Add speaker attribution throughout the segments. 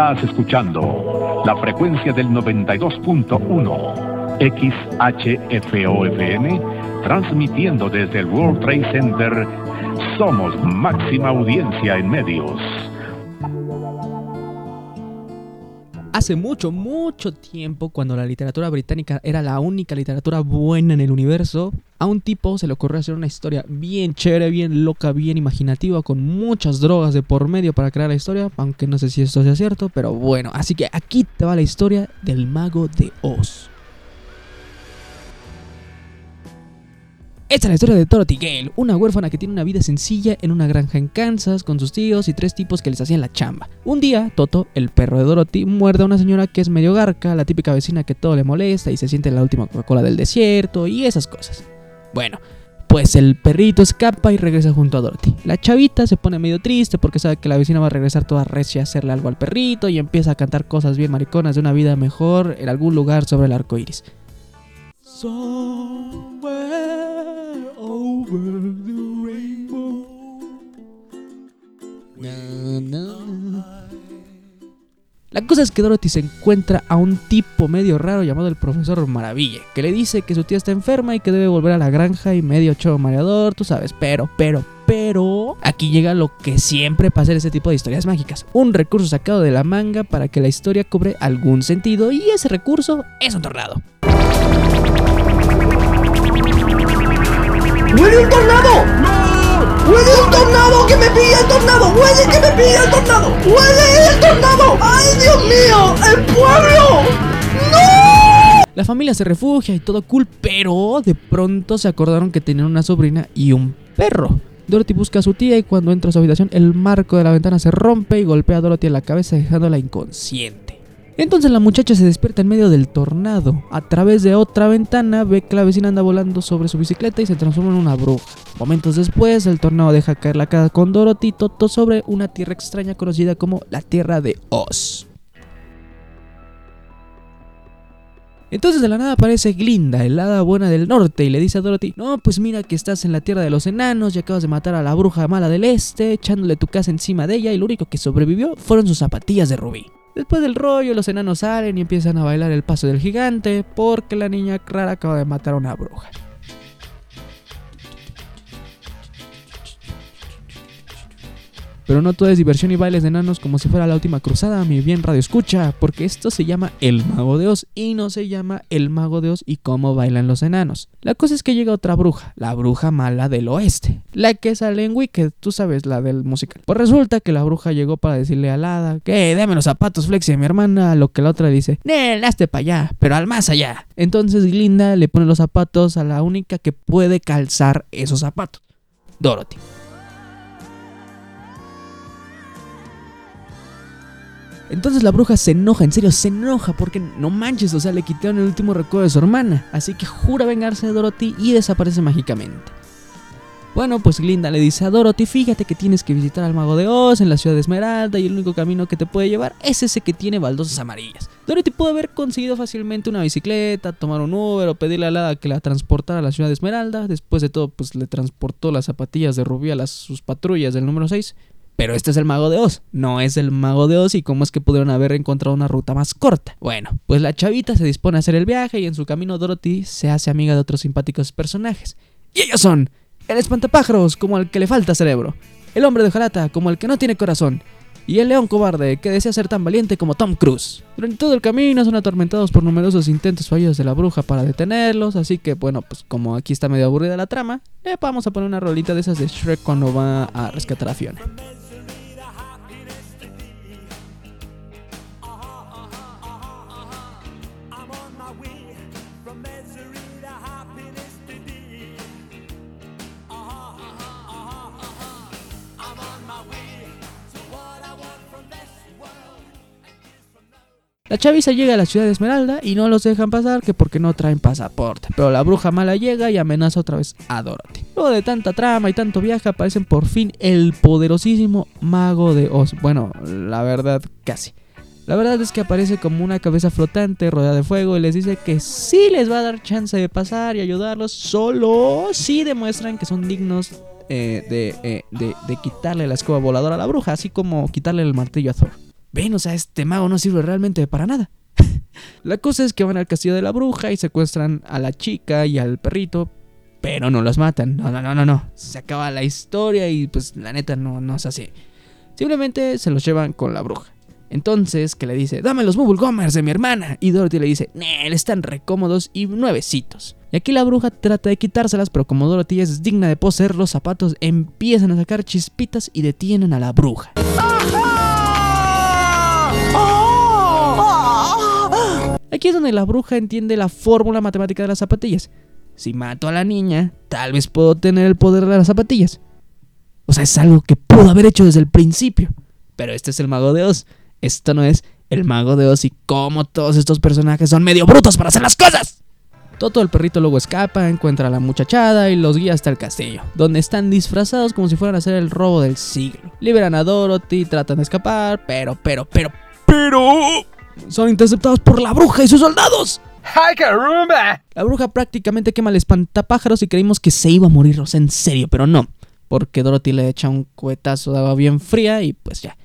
Speaker 1: Estás escuchando la frecuencia del 92.1 XHFOFM, transmitiendo desde el World Trade Center. Somos máxima audiencia en medios.
Speaker 2: Hace mucho, mucho tiempo, cuando la literatura británica era la única literatura buena en el universo, a un tipo se le ocurrió hacer una historia bien chévere, bien loca, bien imaginativa, con muchas drogas de por medio para crear la historia, aunque no sé si esto sea cierto, pero bueno, así que aquí te va la historia del mago de Oz. Esta es la historia de Dorothy Gale, una huérfana que tiene una vida sencilla en una granja en Kansas con sus tíos y tres tipos que les hacían la chamba. Un día, Toto, el perro de Dorothy, muerde a una señora que es medio garca, la típica vecina que todo le molesta y se siente la última Coca-Cola del desierto y esas cosas. Bueno, pues el perrito escapa y regresa junto a Dorothy. La chavita se pone medio triste porque sabe que la vecina va a regresar toda recia a hacerle algo al perrito y empieza a cantar cosas bien mariconas de una vida mejor en algún lugar sobre el arco iris. La cosa es que Dorothy se encuentra a un tipo medio raro llamado el profesor Maravilla, que le dice que su tía está enferma y que debe volver a la granja y medio chavo mareador, tú sabes, pero, pero, pero... Aquí llega lo que siempre pasa en ese tipo de historias mágicas, un recurso sacado de la manga para que la historia cobre algún sentido y ese recurso es un tornado.
Speaker 3: ¡Huele un tornado! ¡No! ¡Huele un tornado! ¡Que me pilla el tornado! ¡Huele que me pilla el tornado! ¡Huele el tornado! ¡Ay, Dios mío! ¡El pueblo! ¡No!
Speaker 2: La familia se refugia y todo cool, pero de pronto se acordaron que tenían una sobrina y un perro. Dorothy busca a su tía y cuando entra a su habitación el marco de la ventana se rompe y golpea a Dorothy en la cabeza dejándola inconsciente. Entonces la muchacha se despierta en medio del tornado. A través de otra ventana ve que la vecina anda volando sobre su bicicleta y se transforma en una bruja. Momentos después, el tornado deja caer la casa con Dorothy y Toto sobre una tierra extraña conocida como la Tierra de Oz. Entonces de la nada aparece Glinda, el hada buena del norte, y le dice a Dorothy, no, pues mira que estás en la tierra de los enanos y acabas de matar a la bruja mala del este, echándole tu casa encima de ella y lo único que sobrevivió fueron sus zapatillas de rubí. Después del rollo, los enanos salen y empiezan a bailar el paso del gigante porque la niña rara acaba de matar a una bruja. Pero no todo es diversión y bailes de enanos como si fuera la última cruzada, mi bien radio escucha, porque esto se llama El Mago de Oz y no se llama El Mago de Oz y cómo bailan los enanos. La cosa es que llega otra bruja, la bruja mala del oeste, la que sale en Wicked, tú sabes, la del musical. Pues resulta que la bruja llegó para decirle al hada que dame los zapatos flexi mi hermana, lo que la otra dice, Nel, hazte para allá, pero al más allá. Entonces Glinda le pone los zapatos a la única que puede calzar esos zapatos, Dorothy. Entonces la bruja se enoja, en serio, se enoja porque no manches, o sea, le quitaron el último recuerdo de su hermana. Así que jura vengarse de Dorothy y desaparece mágicamente. Bueno, pues Glinda le dice a Dorothy, fíjate que tienes que visitar al mago de Oz en la ciudad de Esmeralda y el único camino que te puede llevar es ese que tiene baldosas amarillas. Dorothy pudo haber conseguido fácilmente una bicicleta, tomar un Uber o pedirle a la hada que la transportara a la ciudad de Esmeralda. Después de todo, pues le transportó las zapatillas de rubí a las, sus patrullas del número 6. Pero este es el mago de Oz, no es el mago de Oz y cómo es que pudieron haber encontrado una ruta más corta. Bueno, pues la chavita se dispone a hacer el viaje y en su camino Dorothy se hace amiga de otros simpáticos personajes. Y ellos son el espantapájaros como al que le falta cerebro, el hombre de jarata como el que no tiene corazón y el león cobarde que desea ser tan valiente como Tom Cruise. Durante todo el camino son atormentados por numerosos intentos fallidos de la bruja para detenerlos, así que bueno, pues como aquí está medio aburrida la trama, le vamos a poner una rolita de esas de Shrek cuando va a rescatar a Fiona. La chaviza llega a la ciudad de Esmeralda y no los dejan pasar que porque no traen pasaporte. Pero la bruja mala llega y amenaza otra vez a Dorothy. Luego de tanta trama y tanto viaje aparecen por fin el poderosísimo mago de Oz. Bueno, la verdad casi. La verdad es que aparece como una cabeza flotante rodeada de fuego y les dice que sí les va a dar chance de pasar y ayudarlos, solo si demuestran que son dignos eh, de, eh, de, de quitarle la escoba voladora a la bruja, así como quitarle el martillo a Thor. Ven, o sea, este mago no sirve realmente para nada. la cosa es que van al castillo de la bruja y secuestran a la chica y al perrito, pero no los matan. No, no, no, no, no. Se acaba la historia y pues la neta no, no es así. Simplemente se los llevan con la bruja. Entonces, que le dice, dame los Bubble Gummers de mi hermana. Y Dorothy le dice, Nel, están recómodos y nuevecitos. Y aquí la bruja trata de quitárselas, pero como Dorothy es digna de poseer los zapatos, empiezan a sacar chispitas y detienen a la bruja. Aquí es donde la bruja entiende la fórmula matemática de las zapatillas. Si mato a la niña, tal vez puedo tener el poder de las zapatillas. O sea, es algo que pudo haber hecho desde el principio. Pero este es el mago de Oz. Esto no es el mago de Oz y cómo todos estos personajes son medio brutos para hacer las cosas. Toto el perrito luego escapa, encuentra a la muchachada y los guía hasta el castillo, donde están disfrazados como si fueran a hacer el robo del siglo. Liberan a Dorothy, tratan de escapar, pero, pero, pero, pero... Son interceptados por la bruja y sus soldados.
Speaker 3: ¡Ay, caramba!
Speaker 2: La bruja prácticamente quema el espantapájaros y creímos que se iba a morir, en serio, pero no. Porque Dorothy le echa un cuetazo de agua bien fría y pues ya.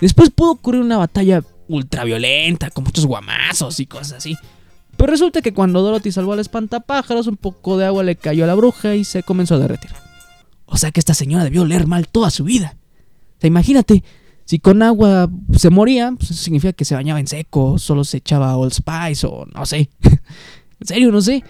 Speaker 2: Después pudo ocurrir una batalla ultraviolenta, con muchos guamazos y cosas así. Pero resulta que cuando Dorothy salvó al espantapájaros, un poco de agua le cayó a la bruja y se comenzó a derretir. O sea que esta señora debió oler mal toda su vida. O sea, imagínate, si con agua se moría, pues eso significa que se bañaba en seco, solo se echaba Old Spice o no sé. en serio, no sé.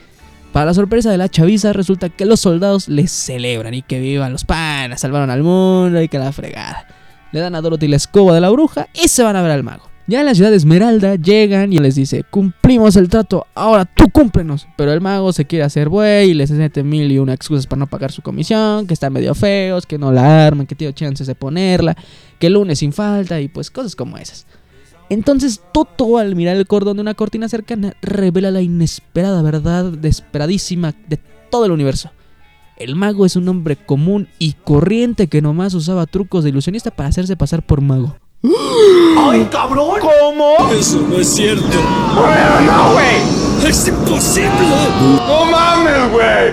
Speaker 2: Para la sorpresa de la chaviza, resulta que los soldados les celebran y que vivan los panas, salvaron al mundo y que la fregada. Le dan a Dorothy la escoba de la bruja y se van a ver al mago. Ya en la ciudad de Esmeralda llegan y les dice, cumplimos el trato, ahora tú cúmplenos. Pero el mago se quiere hacer buey y les mete mil y una excusas para no pagar su comisión, que están medio feos, que no la arman, que tiene chances de ponerla, que el lunes sin falta y pues cosas como esas. Entonces Toto al mirar el cordón de una cortina cercana revela la inesperada verdad desesperadísima de todo el universo. El mago es un hombre común y corriente que nomás usaba trucos de ilusionista para hacerse pasar por mago.
Speaker 3: ¡Ay, cabrón! ¿Cómo?
Speaker 4: Eso no es cierto.
Speaker 3: ¡Bueno, no, güey!
Speaker 4: ¡Es imposible!
Speaker 3: ¡No mames, güey!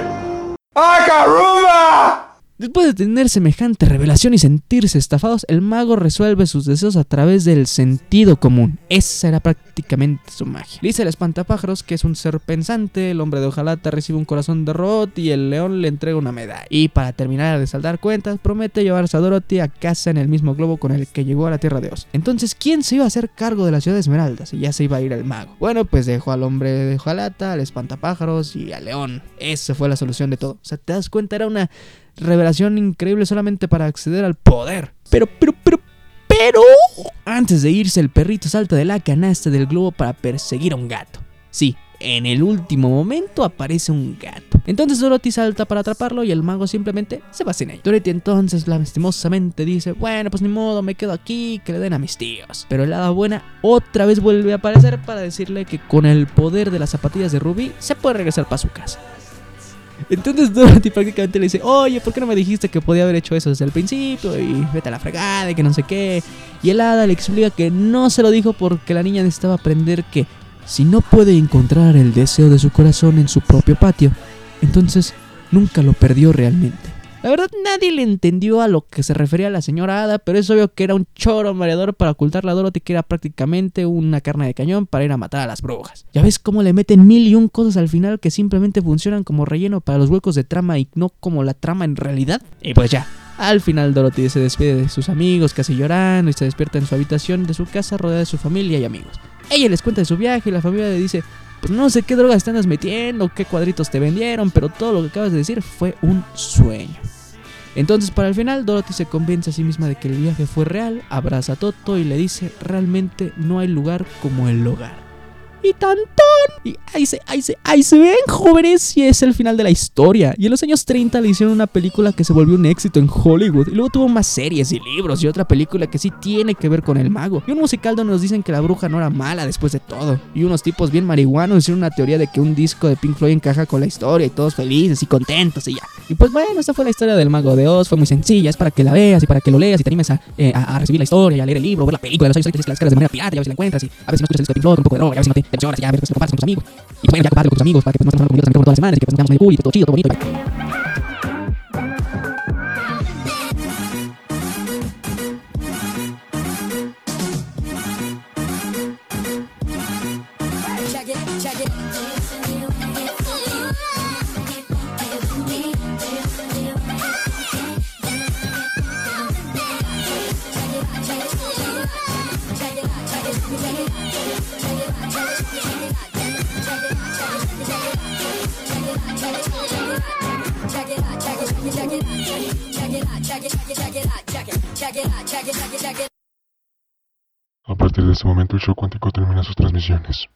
Speaker 3: ¡Ay, caramba!
Speaker 2: Después de tener semejante revelación y sentirse estafados, el mago resuelve sus deseos a través del sentido común. Esa era prácticamente su magia. Dice el espantapájaros que es un ser pensante, el hombre de hojalata recibe un corazón de robot y el león le entrega una medalla. Y para terminar de saldar cuentas, promete llevarse a Dorothy a casa en el mismo globo con el que llegó a la Tierra de Oz. Entonces, ¿quién se iba a hacer cargo de la ciudad de Esmeralda si ya se iba a ir el mago? Bueno, pues dejó al hombre de hojalata, al espantapájaros y al león. Esa fue la solución de todo. O sea, te das cuenta, era una revelación increíble solamente para acceder al poder. Pero, pero, pero, pero... Antes de irse, el perrito salta de la canasta del globo para perseguir a un gato. Sí, en el último momento aparece un gato. Entonces Dorothy salta para atraparlo y el mago simplemente se va sin él. Dorothy entonces lastimosamente dice, bueno, pues ni modo, me quedo aquí, que le den a mis tíos. Pero el hada buena otra vez vuelve a aparecer para decirle que con el poder de las zapatillas de Ruby se puede regresar para su casa. Entonces Dorothy prácticamente le dice, oye, ¿por qué no me dijiste que podía haber hecho eso desde el principio? Y vete a la fregada y que no sé qué. Y el hada le explica que no se lo dijo porque la niña necesitaba aprender que si no puede encontrar el deseo de su corazón en su propio patio, entonces nunca lo perdió realmente. La verdad nadie le entendió a lo que se refería la señora Hada, pero es obvio que era un choro mareador para ocultar a Dorothy que era prácticamente una carne de cañón para ir a matar a las brujas. Ya ves cómo le meten mil y un cosas al final que simplemente funcionan como relleno para los huecos de trama y no como la trama en realidad. Y pues ya, al final Dorothy se despide de sus amigos casi llorando y se despierta en su habitación de su casa rodeada de su familia y amigos. Ella les cuenta de su viaje y la familia le dice, pues no sé qué drogas te andas metiendo, qué cuadritos te vendieron, pero todo lo que acabas de decir fue un sueño. Entonces para el final Dorothy se convence a sí misma de que el viaje fue real, abraza a Toto y le dice realmente no hay lugar como el hogar. Y tantón. Y ahí se, ahí se, ahí se ven jóvenes y es el final de la historia. Y en los años 30 le hicieron una película que se volvió un éxito en Hollywood. Y luego tuvo más series y libros y otra película que sí tiene que ver con el mago. Y un musical donde nos dicen que la bruja no era mala después de todo. Y unos tipos bien marihuanos hicieron una teoría de que un disco de Pink Floyd encaja con la historia y todos felices y contentos y ya. Y pues bueno, esta fue la historia del mago de Oz. Fue muy sencilla, es para que la veas y para que lo leas y te animes a, eh, a, recibir la historia, a leer el libro, ver la película de los años 30 y las caras de manera pirata, y a ver si la encuentras y a ver si no escuchas el disco de Pink un poco de a ver si no te y a ver si lo compartes con tus amigos. Y pues bueno, ya compártelo con tus amigos para que pues no estemos con todas las semanas y que pues nos veamos cool y todo chido, todo bonito.
Speaker 4: A partir de este momento el show cuántico termina sus transmisiones.